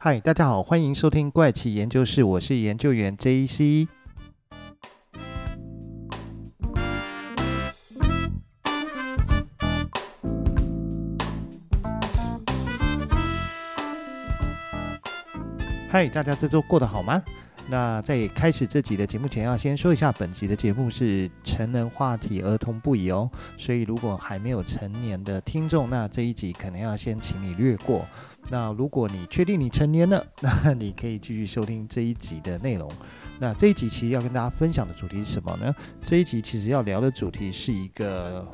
嗨，大家好，欢迎收听怪奇研究室，我是研究员 JC。嗨，大家这周过得好吗？那在开始这集的节目前，要先说一下，本集的节目是成人话题，儿童不宜哦。所以如果还没有成年的听众，那这一集可能要先请你略过。那如果你确定你成年了，那你可以继续收听这一集的内容。那这一集其实要跟大家分享的主题是什么呢？这一集其实要聊的主题是一个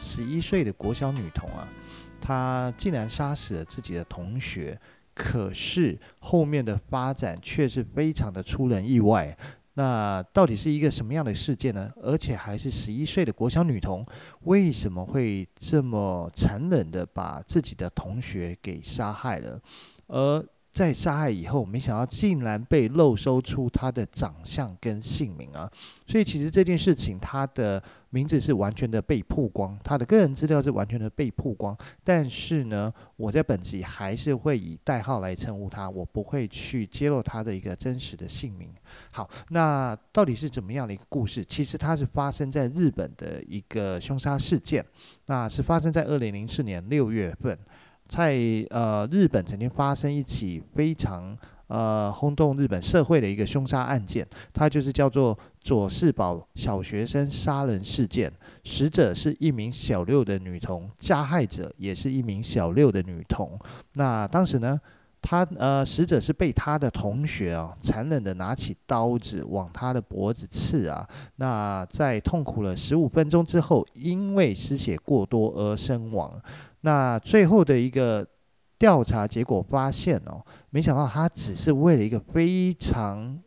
十一岁的国小女童啊，她竟然杀死了自己的同学。可是后面的发展却是非常的出人意外，那到底是一个什么样的事件呢？而且还是十一岁的国小女童，为什么会这么残忍的把自己的同学给杀害了？而在杀害以后，没想到竟然被漏搜出他的长相跟姓名啊！所以其实这件事情，他的名字是完全的被曝光，他的个人资料是完全的被曝光。但是呢，我在本集还是会以代号来称呼他，我不会去揭露他的一个真实的姓名。好，那到底是怎么样的一个故事？其实它是发生在日本的一个凶杀事件，那是发生在二零零四年六月份。在呃日本曾经发生一起非常呃轰动日本社会的一个凶杀案件，它就是叫做佐世保小学生杀人事件。死者是一名小六的女童，加害者也是一名小六的女童。那当时呢，他呃死者是被他的同学啊残忍的拿起刀子往他的脖子刺啊。那在痛苦了十五分钟之后，因为失血过多而身亡。那最后的一个调查结果发现哦，没想到他只是为了一个非常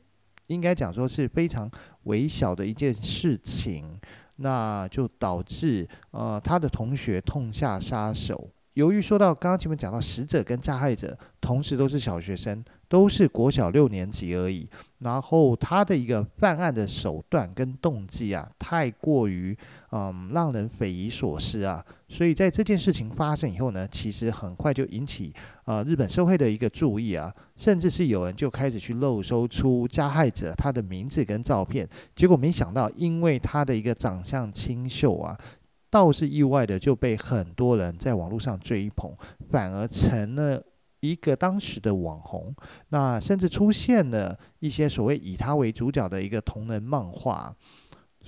应该讲说是非常微小的一件事情，那就导致呃他的同学痛下杀手。由于说到刚刚前面讲到死者跟加害者同时都是小学生。都是国小六年级而已，然后他的一个犯案的手段跟动机啊，太过于嗯让人匪夷所思啊，所以在这件事情发生以后呢，其实很快就引起呃日本社会的一个注意啊，甚至是有人就开始去漏搜出加害者他的名字跟照片，结果没想到因为他的一个长相清秀啊，倒是意外的就被很多人在网络上追捧，反而成了。一个当时的网红，那甚至出现了一些所谓以他为主角的一个同人漫画，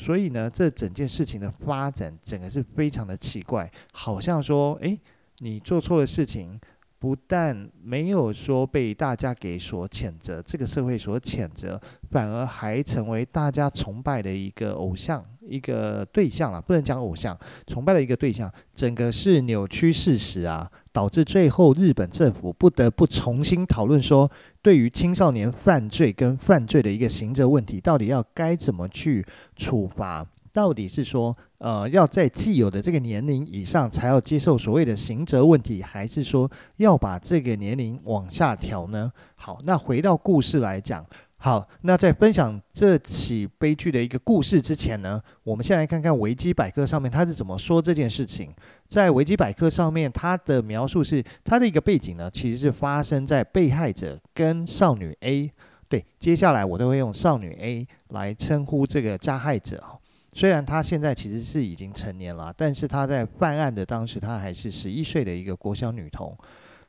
所以呢，这整件事情的发展整个是非常的奇怪，好像说，诶，你做错了事情，不但没有说被大家给所谴责，这个社会所谴责，反而还成为大家崇拜的一个偶像。一个对象啊，不能讲偶像，崇拜的一个对象，整个是扭曲事实啊，导致最后日本政府不得不重新讨论说，对于青少年犯罪跟犯罪的一个刑责问题，到底要该怎么去处罚？到底是说，呃，要在既有的这个年龄以上才要接受所谓的刑责问题，还是说要把这个年龄往下调呢？好，那回到故事来讲。好，那在分享这起悲剧的一个故事之前呢，我们先来看看维基百科上面他是怎么说这件事情。在维基百科上面，它的描述是它的一个背景呢，其实是发生在被害者跟少女 A。对，接下来我都会用少女 A 来称呼这个加害者。虽然她现在其实是已经成年了，但是她在犯案的当时，她还是十一岁的一个国小女童。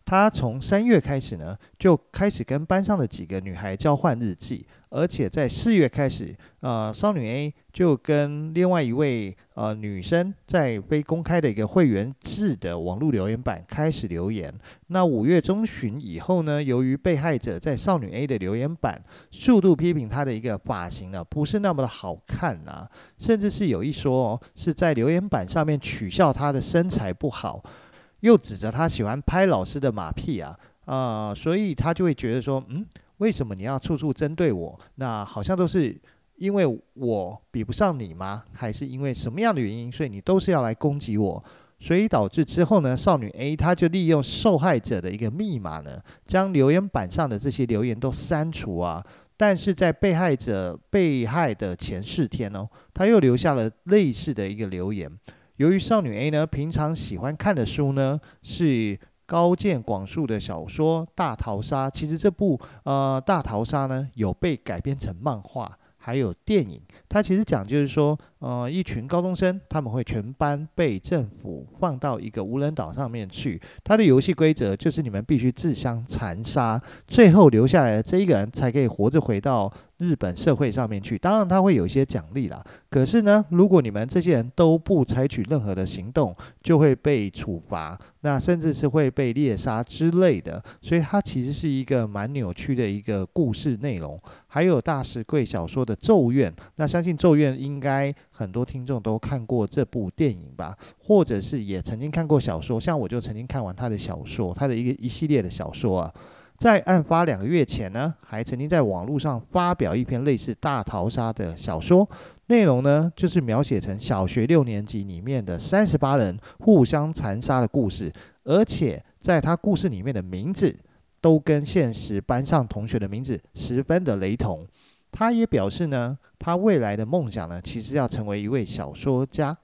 他从三月开始呢，就开始跟班上的几个女孩交换日记，而且在四月开始，呃，少女 A 就跟另外一位呃女生在非公开的一个会员制的网络留言板开始留言。那五月中旬以后呢，由于被害者在少女 A 的留言板数度批评她的一个发型呢，不是那么的好看啊，甚至是有一说哦，是在留言板上面取笑她的身材不好。又指责他喜欢拍老师的马屁啊，啊、所以他就会觉得说，嗯，为什么你要处处针对我？那好像都是因为我比不上你吗？还是因为什么样的原因？所以你都是要来攻击我？所以导致之后呢，少女 A 她就利用受害者的一个密码呢，将留言板上的这些留言都删除啊。但是在被害者被害的前四天哦，他又留下了类似的一个留言。由于少女 A 呢，平常喜欢看的书呢是高见广树的小说《大逃杀》，其实这部呃《大逃杀》呢有被改编成漫画，还有电影。它其实讲就是说，呃，一群高中生他们会全班被政府放到一个无人岛上面去。它的游戏规则就是你们必须自相残杀，最后留下来的这一个人才可以活着回到日本社会上面去，当然他会有一些奖励啦。可是呢，如果你们这些人都不采取任何的行动，就会被处罚，那甚至是会被猎杀之类的。所以它其实是一个蛮扭曲的一个故事内容。还有大石贵小说的《咒怨》，那相信《咒怨》应该很多听众都看过这部电影吧，或者是也曾经看过小说，像我就曾经看完他的小说，他的一个一系列的小说啊。在案发两个月前呢，还曾经在网络上发表一篇类似大逃杀的小说，内容呢就是描写成小学六年级里面的三十八人互相残杀的故事，而且在他故事里面的名字都跟现实班上同学的名字十分的雷同。他也表示呢，他未来的梦想呢，其实要成为一位小说家。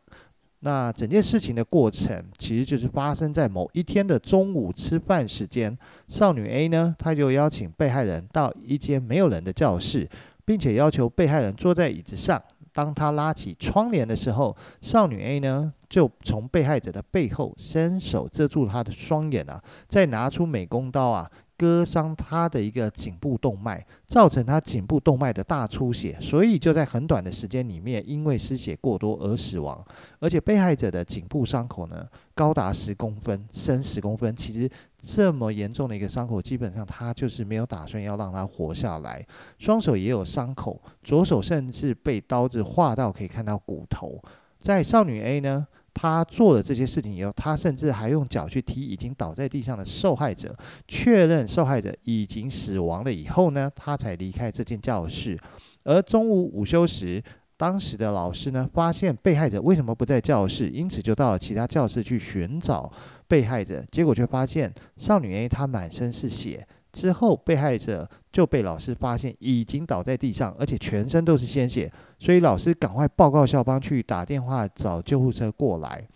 那整件事情的过程，其实就是发生在某一天的中午吃饭时间。少女 A 呢，她就邀请被害人到一间没有人的教室，并且要求被害人坐在椅子上。当她拉起窗帘的时候，少女 A 呢，就从被害者的背后伸手遮住她的双眼啊，再拿出美工刀啊。割伤他的一个颈部动脉，造成他颈部动脉的大出血，所以就在很短的时间里面，因为失血过多而死亡。而且被害者的颈部伤口呢，高达十公分，深十公分。其实这么严重的一个伤口，基本上他就是没有打算要让他活下来。双手也有伤口，左手甚至被刀子划到，可以看到骨头。在少女 A 呢，他做了这些事情以后，他甚至还用脚去踢已经倒在地上的受害者，确认受害者已经死亡了以后呢，他才离开这间教室。而中午午休时，当时的老师呢，发现被害者为什么不在教室，因此就到了其他教室去寻找被害者，结果却发现少女 A 她满身是血。之后，被害者就被老师发现已经倒在地上，而且全身都是鲜血，所以老师赶快报告校方去打电话找救护车过来。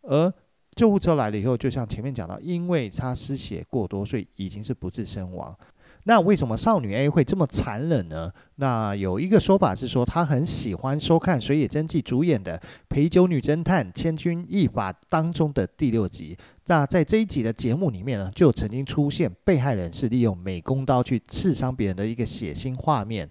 而救护车来了以后，就像前面讲到，因为他失血过多，所以已经是不治身亡。那为什么少女 A 会这么残忍呢？那有一个说法是说，她很喜欢收看水野真纪主演的《陪酒女侦探千钧一发》当中的第六集。那在这一集的节目里面呢，就曾经出现被害人是利用美工刀去刺伤别人的一个血腥画面。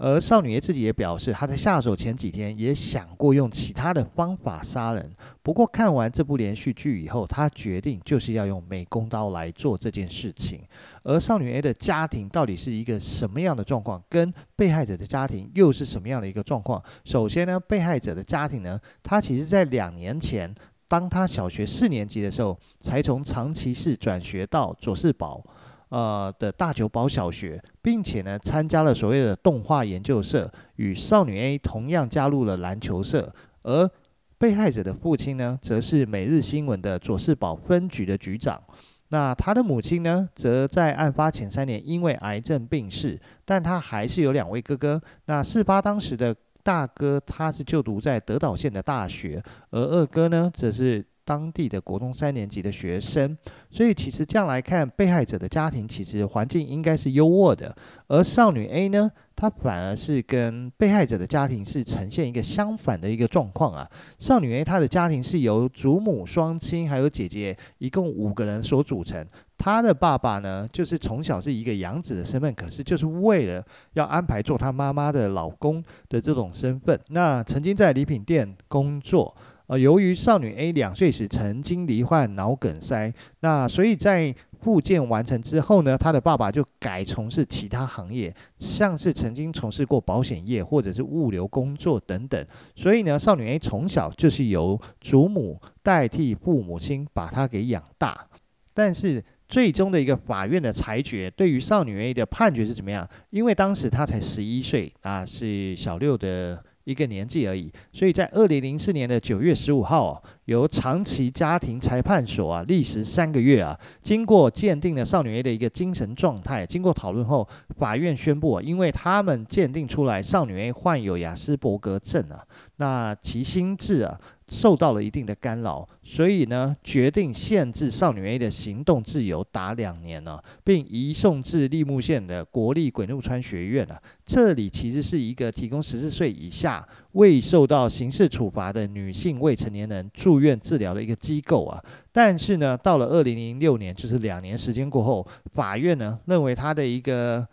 而少女 A 自己也表示，她在下手前几天也想过用其他的方法杀人，不过看完这部连续剧以后，她决定就是要用美工刀来做这件事情。而少女 A 的家庭到底是一个什么样的状况？跟被害者的家庭又是什么样的一个状况？首先呢，被害者的家庭呢，他其实在两年前，当他小学四年级的时候，才从长崎市转学到佐世保。呃的大久保小学，并且呢参加了所谓的动画研究社，与少女 A 同样加入了篮球社。而被害者的父亲呢，则是每日新闻的佐世保分局的局长。那他的母亲呢，则在案发前三年因为癌症病逝，但他还是有两位哥哥。那事发当时的大哥，他是就读在德岛县的大学，而二哥呢，则是。当地的国中三年级的学生，所以其实这样来看，被害者的家庭其实环境应该是优渥的，而少女 A 呢，她反而是跟被害者的家庭是呈现一个相反的一个状况啊。少女 A 她的家庭是由祖母双亲还有姐姐一共五个人所组成，她的爸爸呢，就是从小是一个养子的身份，可是就是为了要安排做她妈妈的老公的这种身份，那曾经在礼品店工作。呃，由于少女 A 两岁时曾经罹患脑梗塞，那所以在复健完成之后呢，她的爸爸就改从事其他行业，像是曾经从事过保险业或者是物流工作等等。所以呢，少女 A 从小就是由祖母代替父母亲把她给养大。但是最终的一个法院的裁决，对于少女 A 的判决是怎么样？因为当时她才十一岁啊，是小六的。一个年纪而已，所以在二零零四年的九月十五号，由长崎家庭裁判所啊历时三个月啊，经过鉴定了少女 A 的一个精神状态，经过讨论后，法院宣布啊，因为他们鉴定出来少女 A 患有雅斯伯格症啊，那其心智啊受到了一定的干扰，所以呢，决定限制少女 A 的行动自由达两年呢，并移送至栃木县的国立鬼怒川学院啊。这里其实是一个提供十四岁以下未受到刑事处罚的女性未成年人住院治疗的一个机构啊。但是呢，到了二零零六年，就是两年时间过后，法院呢认为他的一个。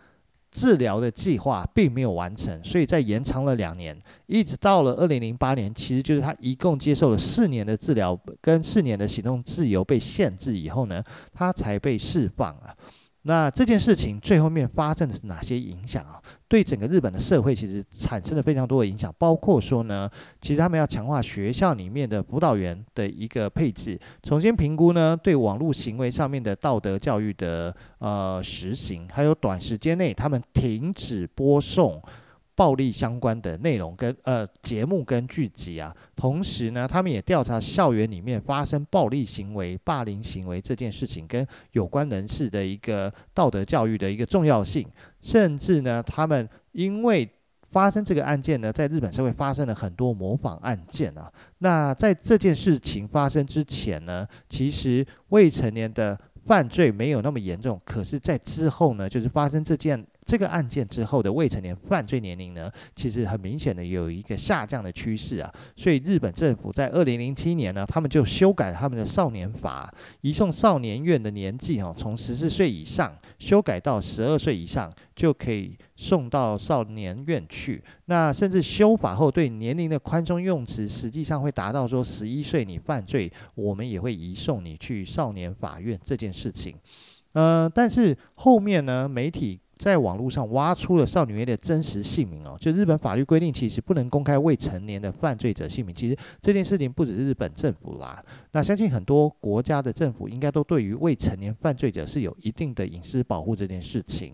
治疗的计划并没有完成，所以在延长了两年，一直到了二零零八年，其实就是他一共接受了四年的治疗跟四年的行动自由被限制以后呢，他才被释放了。那这件事情最后面发生的是哪些影响啊？对整个日本的社会其实产生了非常多的影响，包括说呢，其实他们要强化学校里面的辅导员的一个配置，重新评估呢对网络行为上面的道德教育的呃实行，还有短时间内他们停止播送。暴力相关的内容跟呃节目跟剧集啊，同时呢，他们也调查校园里面发生暴力行为、霸凌行为这件事情跟有关人士的一个道德教育的一个重要性，甚至呢，他们因为发生这个案件呢，在日本社会发生了很多模仿案件啊。那在这件事情发生之前呢，其实未成年的犯罪没有那么严重，可是，在之后呢，就是发生这件。这个案件之后的未成年犯罪年龄呢，其实很明显的有一个下降的趋势啊，所以日本政府在二零零七年呢，他们就修改了他们的少年法，移送少年院的年纪哈，从十四岁以上修改到十二岁以上就可以送到少年院去。那甚至修法后对年龄的宽松用词，实际上会达到说十一岁你犯罪，我们也会移送你去少年法院这件事情。呃，但是后面呢，媒体。在网络上挖出了少女 A 的真实姓名哦，就日本法律规定，其实不能公开未成年的犯罪者姓名。其实这件事情不只是日本政府啦，那相信很多国家的政府应该都对于未成年犯罪者是有一定的隐私保护这件事情。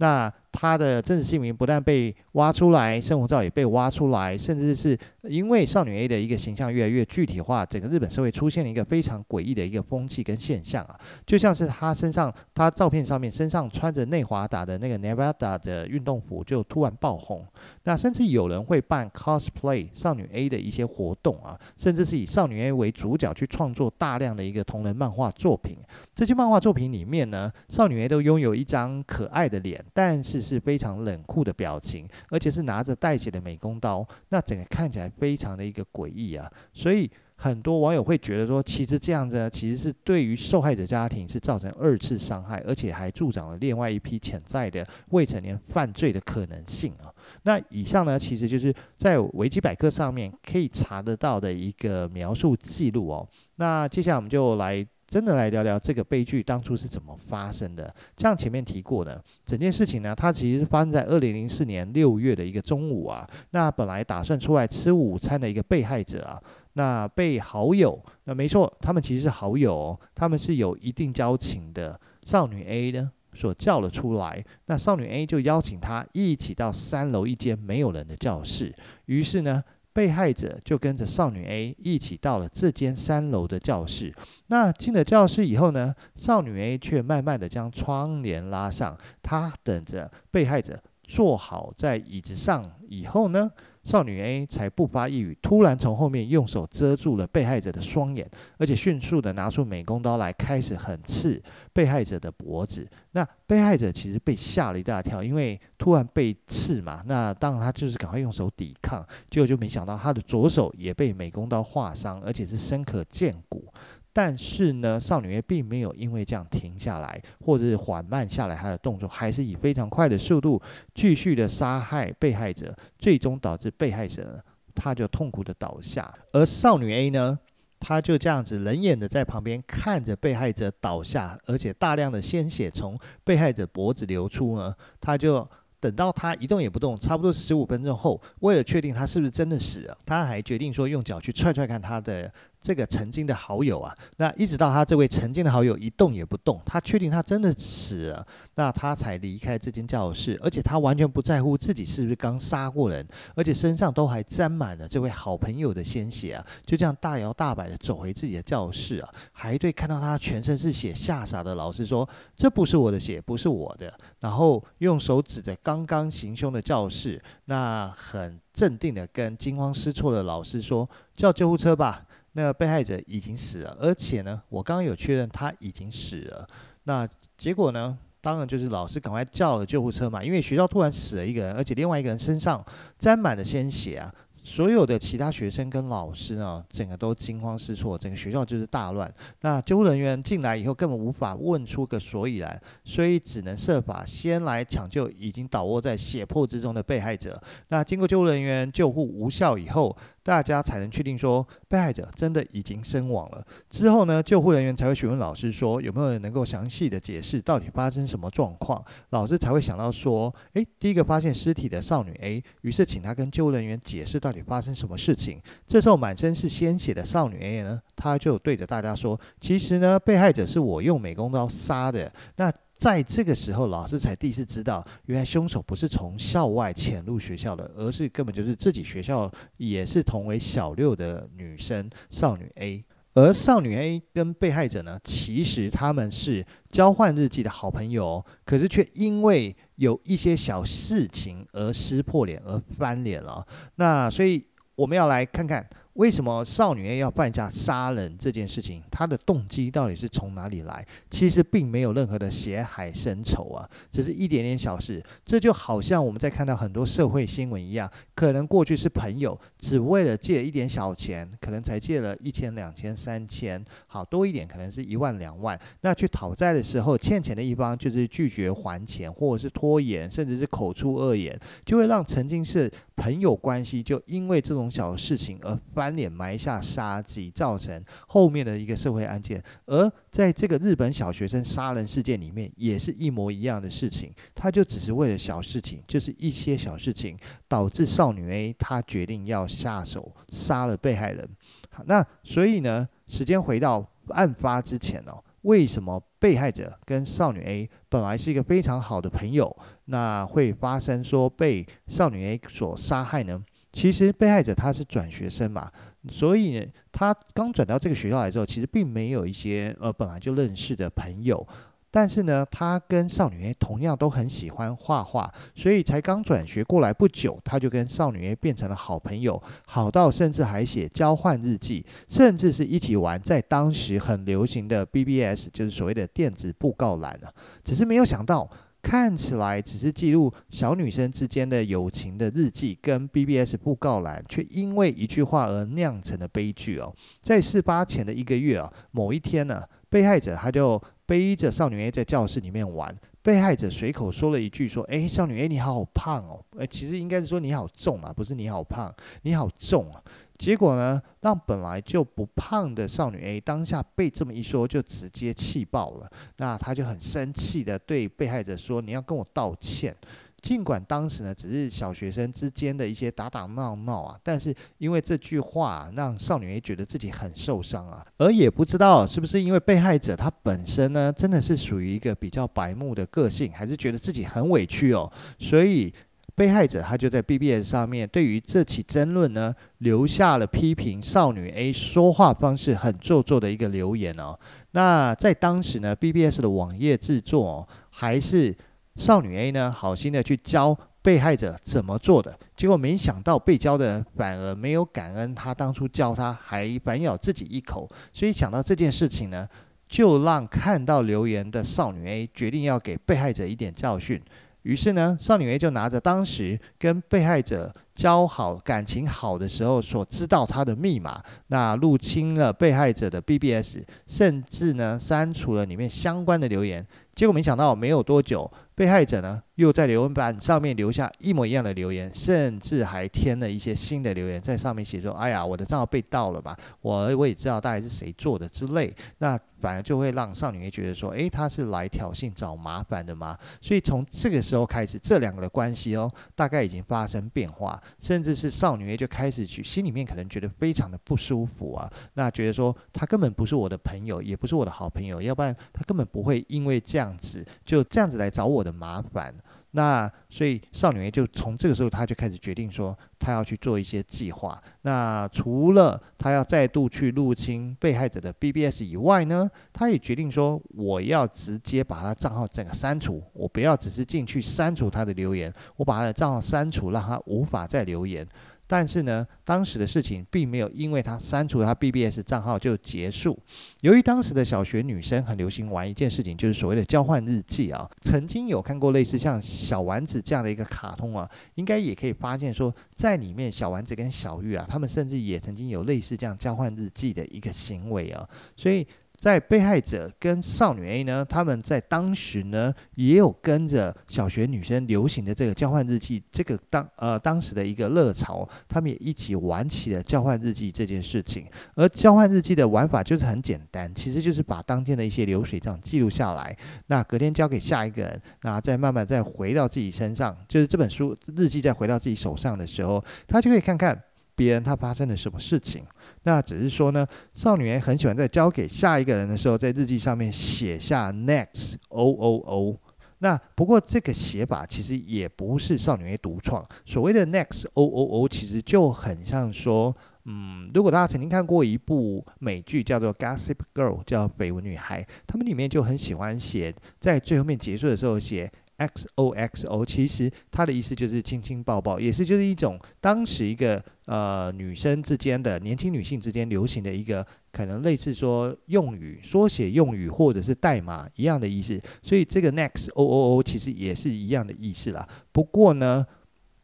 那他的真实姓名不但被挖出来，生活照也被挖出来，甚至是因为少女 A 的一个形象越来越具体化，整个日本社会出现了一个非常诡异的一个风气跟现象啊，就像是他身上，他照片上面身上穿着内华达的那个 Nevada 的运动服就突然爆红，那甚至有人会办 cosplay 少女 A 的一些活动啊，甚至是以少女 A 为主角去创作大量的一个同人漫画作品，这些漫画作品里面呢，少女 A 都拥有一张可爱的脸，但是是非常冷酷的表情，而且是拿着带血的美工刀，那整个看起来非常的一个诡异啊，所以很多网友会觉得说，其实这样子呢，其实是对于受害者家庭是造成二次伤害，而且还助长了另外一批潜在的未成年犯罪的可能性啊。那以上呢，其实就是在维基百科上面可以查得到的一个描述记录哦。那接下来我们就来。真的来聊聊这个悲剧当初是怎么发生的。像前面提过的，整件事情呢，它其实是发生在二零零四年六月的一个中午啊。那本来打算出来吃午餐的一个被害者啊，那被好友，那没错，他们其实是好友哦，他们是有一定交情的少女 A 呢所叫了出来。那少女 A 就邀请他一起到三楼一间没有人的教室。于是呢。被害者就跟着少女 A 一起到了这间三楼的教室。那进了教室以后呢，少女 A 却慢慢的将窗帘拉上，她等着被害者坐好在椅子上以后呢。少女 A 才不发一语，突然从后面用手遮住了被害者的双眼，而且迅速的拿出美工刀来，开始狠刺被害者的脖子。那被害者其实被吓了一大跳，因为突然被刺嘛，那当然他就是赶快用手抵抗，结果就没想到他的左手也被美工刀划伤，而且是深可见骨。但是呢，少女 A 并没有因为这样停下来，或者是缓慢下来她的动作，还是以非常快的速度继续的杀害被害者，最终导致被害者，他就痛苦的倒下。而少女 A 呢，她就这样子冷眼的在旁边看着被害者倒下，而且大量的鲜血从被害者脖子流出呢，她就。等到他一动也不动，差不多十五分钟后，为了确定他是不是真的死了，他还决定说用脚去踹踹看他的这个曾经的好友啊。那一直到他这位曾经的好友一动也不动，他确定他真的死了，那他才离开这间教室。而且他完全不在乎自己是不是刚杀过人，而且身上都还沾满了这位好朋友的鲜血啊。就这样大摇大摆的走回自己的教室啊，还对看到他全身是血吓傻的老师说：“这不是我的血，不是我的。”然后用手指着刚刚行凶的教室，那很镇定的跟惊慌失措的老师说：“叫救护车吧，那个被害者已经死了，而且呢，我刚刚有确认他已经死了。”那结果呢？当然就是老师赶快叫了救护车嘛，因为学校突然死了一个人，而且另外一个人身上沾满了鲜血啊。所有的其他学生跟老师呢，整个都惊慌失措，整个学校就是大乱。那救护人员进来以后，根本无法问出个所以然，所以只能设法先来抢救已经倒卧在血泊之中的被害者。那经过救护人员救护无效以后，大家才能确定说被害者真的已经身亡了。之后呢，救护人员才会询问老师说有没有人能够详细的解释到底发生什么状况。老师才会想到说，诶，第一个发现尸体的少女 A，于是请她跟救护人员解释。到底发生什么事情？这时候满身是鲜血的少女 A 呢，她就对着大家说：“其实呢，被害者是我用美工刀杀的。”那在这个时候，老师才第一次知道，原来凶手不是从校外潜入学校的，而是根本就是自己学校也是同为小六的女生少女 A。而少女 A 跟被害者呢，其实他们是交换日记的好朋友，可是却因为有一些小事情而撕破脸，而翻脸了。那所以我们要来看看。为什么少女 A 要犯下杀人这件事情？她的动机到底是从哪里来？其实并没有任何的血海深仇啊，只是一点点小事。这就好像我们在看到很多社会新闻一样，可能过去是朋友，只为了借一点小钱，可能才借了一千、两千、三千，好多一点可能是一万、两万。那去讨债的时候，欠钱的一方就是拒绝还钱，或者是拖延，甚至是口出恶言，就会让曾经是朋友关系，就因为这种小事情而。翻脸埋下杀机，造成后面的一个社会案件。而在这个日本小学生杀人事件里面，也是一模一样的事情。他就只是为了小事情，就是一些小事情，导致少女 A 她决定要下手杀了被害人。好，那所以呢，时间回到案发之前哦，为什么被害者跟少女 A 本来是一个非常好的朋友，那会发生说被少女 A 所杀害呢？其实被害者他是转学生嘛，所以呢，他刚转到这个学校来之后，其实并没有一些呃本来就认识的朋友。但是呢，他跟少女 A 同样都很喜欢画画，所以才刚转学过来不久，他就跟少女 A 变成了好朋友，好到甚至还写交换日记，甚至是一起玩在当时很流行的 BBS，就是所谓的电子布告栏啊。只是没有想到。看起来只是记录小女生之间的友情的日记，跟 BBS 布告栏，却因为一句话而酿成了悲剧哦。在事发前的一个月啊，某一天呢，被害者他就背着少女 A 在教室里面玩，被害者随口说了一句说：“诶，少女 A 你好胖哦。”诶，其实应该是说你好重啊，不是你好胖，你好重啊。结果呢，让本来就不胖的少女 A 当下被这么一说，就直接气爆了。那她就很生气的对被害者说：“你要跟我道歉。”尽管当时呢只是小学生之间的一些打打闹闹啊，但是因为这句话让少女 A 觉得自己很受伤啊，而也不知道是不是因为被害者他本身呢真的是属于一个比较白目的个性，还是觉得自己很委屈哦，所以。被害者他就在 BBS 上面对于这起争论呢，留下了批评少女 A 说话方式很做作的一个留言哦。那在当时呢，BBS 的网页制作哦，还是少女 A 呢好心的去教被害者怎么做的，结果没想到被教的人反而没有感恩他当初教他，还反咬自己一口。所以想到这件事情呢，就让看到留言的少女 A 决定要给被害者一点教训。于是呢，少女 A 就拿着当时跟被害者交好、感情好的时候所知道他的密码，那入侵了被害者的 BBS，甚至呢删除了里面相关的留言。结果没想到，没有多久，被害者呢又在留言板上面留下一模一样的留言，甚至还添了一些新的留言，在上面写说：“哎呀，我的账号被盗了吧？我我也知道大概是谁做的之类。”那反而就会让少女觉得说：“诶，他是来挑衅、找麻烦的吗？”所以从这个时候开始，这两个的关系哦，大概已经发生变化，甚至是少女 A 就开始去心里面可能觉得非常的不舒服啊，那觉得说他根本不是我的朋友，也不是我的好朋友，要不然他根本不会因为这样子就这样子来找我的麻烦。那所以少女就从这个时候，他就开始决定说，他要去做一些计划。那除了他要再度去入侵被害者的 BBS 以外呢，他也决定说，我要直接把他账号整个删除，我不要只是进去删除他的留言，我把他的账号删除，让他无法再留言。但是呢，当时的事情并没有因为他删除他 BBS 账号就结束。由于当时的小学女生很流行玩一件事情，就是所谓的交换日记啊。曾经有看过类似像小丸子这样的一个卡通啊，应该也可以发现说，在里面小丸子跟小玉啊，他们甚至也曾经有类似这样交换日记的一个行为啊，所以。在被害者跟少女 A 呢，他们在当时呢也有跟着小学女生流行的这个交换日记，这个当呃当时的一个热潮，他们也一起玩起了交换日记这件事情。而交换日记的玩法就是很简单，其实就是把当天的一些流水账记录下来，那隔天交给下一个人，那再慢慢再回到自己身上，就是这本书日记再回到自己手上的时候，他就可以看看别人他发生了什么事情。那只是说呢，少女 A 很喜欢在交给下一个人的时候，在日记上面写下 next o o o。那不过这个写法其实也不是少女 A 独创。所谓的 next o o o，其实就很像说，嗯，如果大家曾经看过一部美剧叫做《Gossip Girl》，叫《绯闻女孩》，他们里面就很喜欢写在最后面结束的时候写。X O X O，其实它的意思就是亲亲抱抱，也是就是一种当时一个呃女生之间的年轻女性之间流行的一个可能类似说用语缩写用语或者是代码一样的意思，所以这个 Next O O O 其实也是一样的意思啦。不过呢，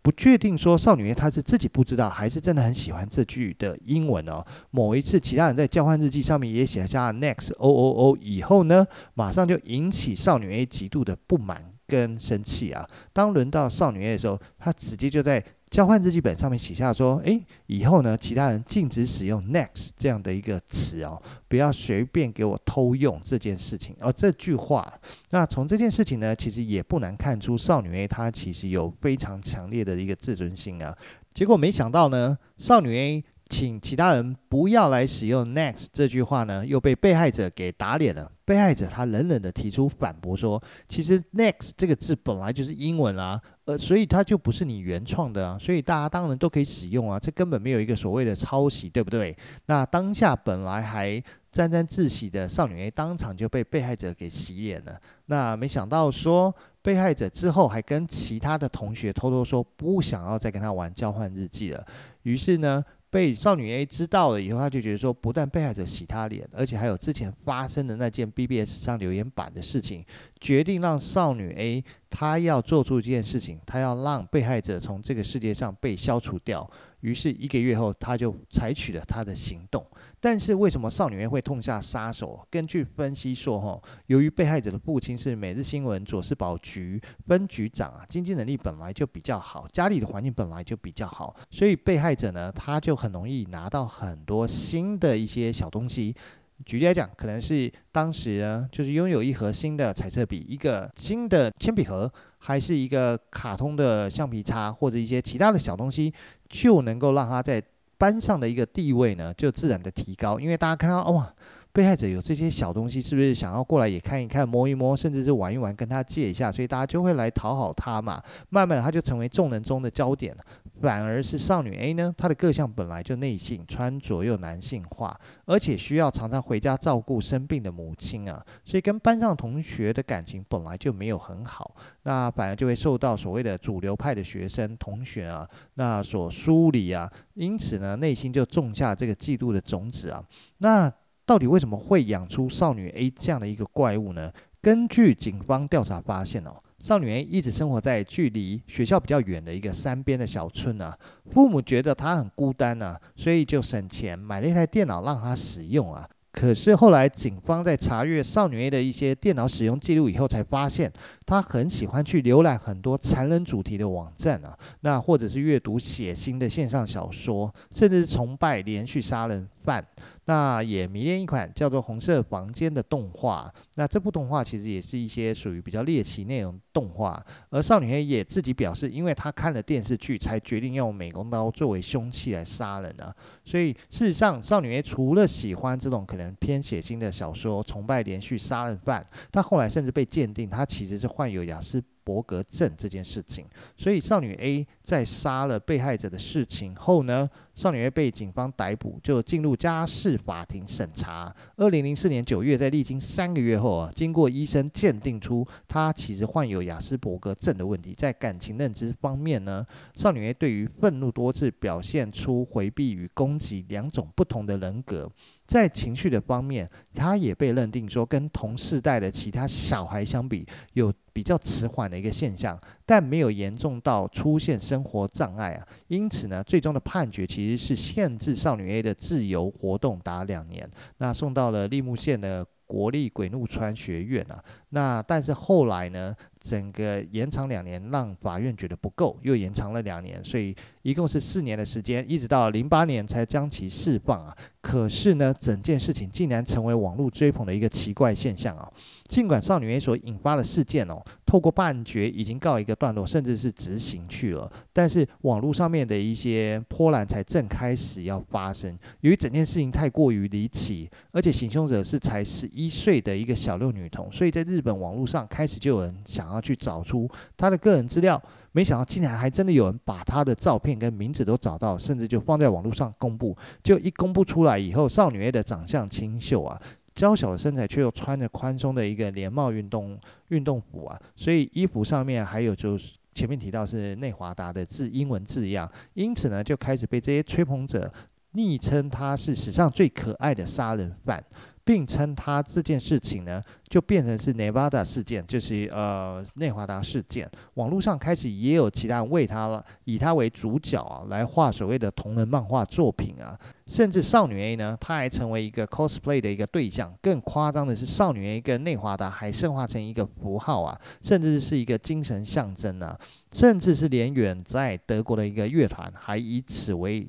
不确定说少女她是自己不知道，还是真的很喜欢这句的英文哦。某一次其他人在交换日记上面也写下 Next O O O 以后呢，马上就引起少女 A 极度的不满。跟生气啊！当轮到少女 A 的时候，她直接就在交换日记本上面写下说：“诶，以后呢，其他人禁止使用 next 这样的一个词哦，不要随便给我偷用这件事情。”哦，这句话，那从这件事情呢，其实也不难看出少女 A 她其实有非常强烈的一个自尊心啊。结果没想到呢，少女 A。请其他人不要来使用 next 这句话呢，又被被害者给打脸了。被害者他冷冷的提出反驳说：“其实 next 这个字本来就是英文啊，呃，所以它就不是你原创的啊，所以大家当然都可以使用啊，这根本没有一个所谓的抄袭，对不对？”那当下本来还沾沾自喜的少女 A 当场就被被害者给洗脸了。那没想到说，被害者之后还跟其他的同学偷偷说不想要再跟他玩交换日记了。于是呢，被少女 A 知道了以后，他就觉得说，不但被害者洗他脸，而且还有之前发生的那件 BBS 上留言板的事情，决定让少女 A 他要做出一件事情，他要让被害者从这个世界上被消除掉。于是一个月后，他就采取了他的行动。但是为什么少女会痛下杀手？根据分析说，哈，由于被害者的父亲是每日新闻佐世保局分局长啊，经济能力本来就比较好，家里的环境本来就比较好，所以被害者呢，他就很容易拿到很多新的一些小东西。举例来讲，可能是当时呢，就是拥有一盒新的彩色笔，一个新的铅笔盒，还是一个卡通的橡皮擦，或者一些其他的小东西，就能够让他在。班上的一个地位呢，就自然的提高，因为大家看到哇，被害者有这些小东西，是不是想要过来也看一看、摸一摸，甚至是玩一玩，跟他借一下，所以大家就会来讨好他嘛。慢慢的，他就成为众人中的焦点了。反而是少女 A 呢，她的各项本来就内向，穿着又男性化，而且需要常常回家照顾生病的母亲啊，所以跟班上同学的感情本来就没有很好，那反而就会受到所谓的主流派的学生同学啊，那所疏离啊，因此呢，内心就种下这个嫉妒的种子啊。那到底为什么会养出少女 A 这样的一个怪物呢？根据警方调查发现哦。少女 A 一直生活在距离学校比较远的一个山边的小村啊，父母觉得她很孤单啊，所以就省钱买了一台电脑让她使用啊。可是后来警方在查阅少女 A 的一些电脑使用记录以后，才发现她很喜欢去浏览很多残忍主题的网站啊，那或者是阅读血腥的线上小说，甚至是崇拜连续杀人犯。那也迷恋一款叫做《红色房间》的动画。那这部动画其实也是一些属于比较猎奇内容动画。而少女 A 也自己表示，因为她看了电视剧，才决定用美工刀作为凶器来杀人啊。所以事实上，少女 A 除了喜欢这种可能偏血腥的小说，崇拜连续杀人犯，她后来甚至被鉴定，她其实是患有雅斯伯格症这件事情。所以少女 A 在杀了被害者的事情后呢，少女 A 被警方逮捕，就进入家事法庭审查。二零零四年九月，在历经三个月后啊，经过医生鉴定出她其实患有雅斯伯格症的问题。在感情认知方面呢，少女 A 对于愤怒多次表现出回避与攻。击两种不同的人格，在情绪的方面，他也被认定说跟同世代的其他小孩相比，有比较迟缓的一个现象，但没有严重到出现生活障碍啊。因此呢，最终的判决其实是限制少女 A 的自由活动达两年，那送到了栃木县的国立鬼怒川学院啊。那但是后来呢，整个延长两年，让法院觉得不够，又延长了两年，所以一共是四年的时间，一直到零八年才将其释放啊。可是呢，整件事情竟然成为网络追捧的一个奇怪现象啊。尽管少女 A 所引发的事件哦，透过判决已经告一个段落，甚至是执行去了，但是网络上面的一些波澜才正开始要发生。由于整件事情太过于离奇，而且行凶者是才十一岁的一个小六女童，所以在日本网络上开始就有人想要。要去找出他的个人资料，没想到竟然还真的有人把他的照片跟名字都找到，甚至就放在网络上公布。就一公布出来以后，少女 A 的长相清秀啊，娇小的身材却又穿着宽松的一个连帽运动运动服啊，所以衣服上面还有就是前面提到是内华达的字英文字样，因此呢就开始被这些吹捧者昵称他是史上最可爱的杀人犯。并称他这件事情呢，就变成是 Nevada 事件，就是呃内华达事件。网络上开始也有其他人为他以他为主角啊，来画所谓的同人漫画作品啊。甚至少女 A 呢，她还成为一个 cosplay 的一个对象。更夸张的是，少女 A 跟内华达还圣化成一个符号啊，甚至是一个精神象征啊。甚至是连远在德国的一个乐团，还以此为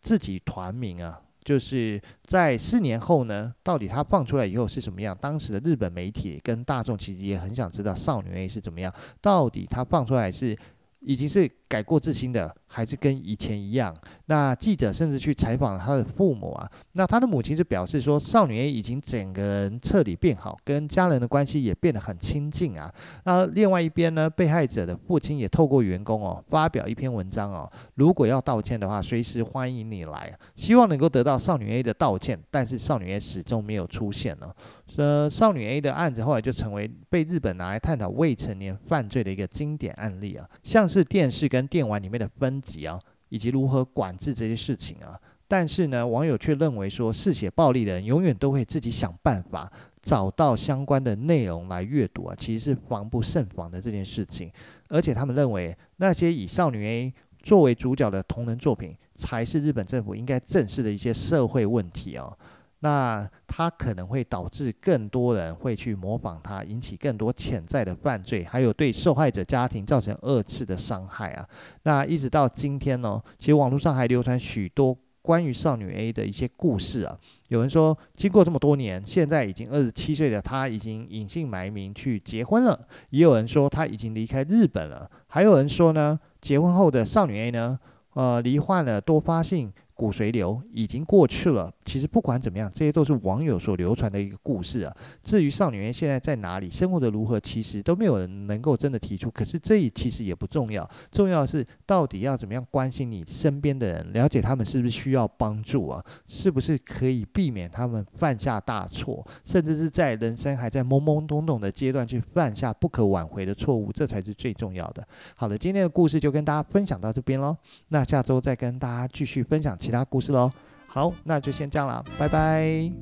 自己团名啊。就是在四年后呢，到底他放出来以后是什么样？当时的日本媒体跟大众其实也很想知道少女 A 是怎么样，到底他放出来是已经是改过自新的。还是跟以前一样。那记者甚至去采访了他的父母啊。那他的母亲就表示说，少女 A 已经整个人彻底变好，跟家人的关系也变得很亲近啊。那另外一边呢，被害者的父亲也透过员工哦，发表一篇文章哦，如果要道歉的话，随时欢迎你来，希望能够得到少女 A 的道歉。但是少女 A 始终没有出现呢。呃，少女 A 的案子后来就成为被日本拿来探讨未成年犯罪的一个经典案例啊，像是电视跟电玩里面的分。级啊，以及如何管制这些事情啊，但是呢，网友却认为说，嗜血暴力的人永远都会自己想办法找到相关的内容来阅读啊，其实是防不胜防的这件事情。而且他们认为，那些以少女 A 作为主角的同人作品，才是日本政府应该正视的一些社会问题啊。那它可能会导致更多人会去模仿它，引起更多潜在的犯罪，还有对受害者家庭造成二次的伤害啊。那一直到今天呢，其实网络上还流传许多关于少女 A 的一些故事啊。有人说，经过这么多年，现在已经二十七岁的她已经隐姓埋名去结婚了；也有人说她已经离开日本了；还有人说呢，结婚后的少女 A 呢，呃，罹患了多发性。骨髓瘤已经过去了。其实不管怎么样，这些都是网友所流传的一个故事啊。至于少女 A 现在在哪里，生活的如何，其实都没有人能够真的提出。可是这其实也不重要，重要的是到底要怎么样关心你身边的人，了解他们是不是需要帮助啊？是不是可以避免他们犯下大错，甚至是在人生还在懵懵懂懂的阶段去犯下不可挽回的错误，这才是最重要的。好了，今天的故事就跟大家分享到这边喽。那下周再跟大家继续分享。其他故事喽，好，那就先这样了，拜拜。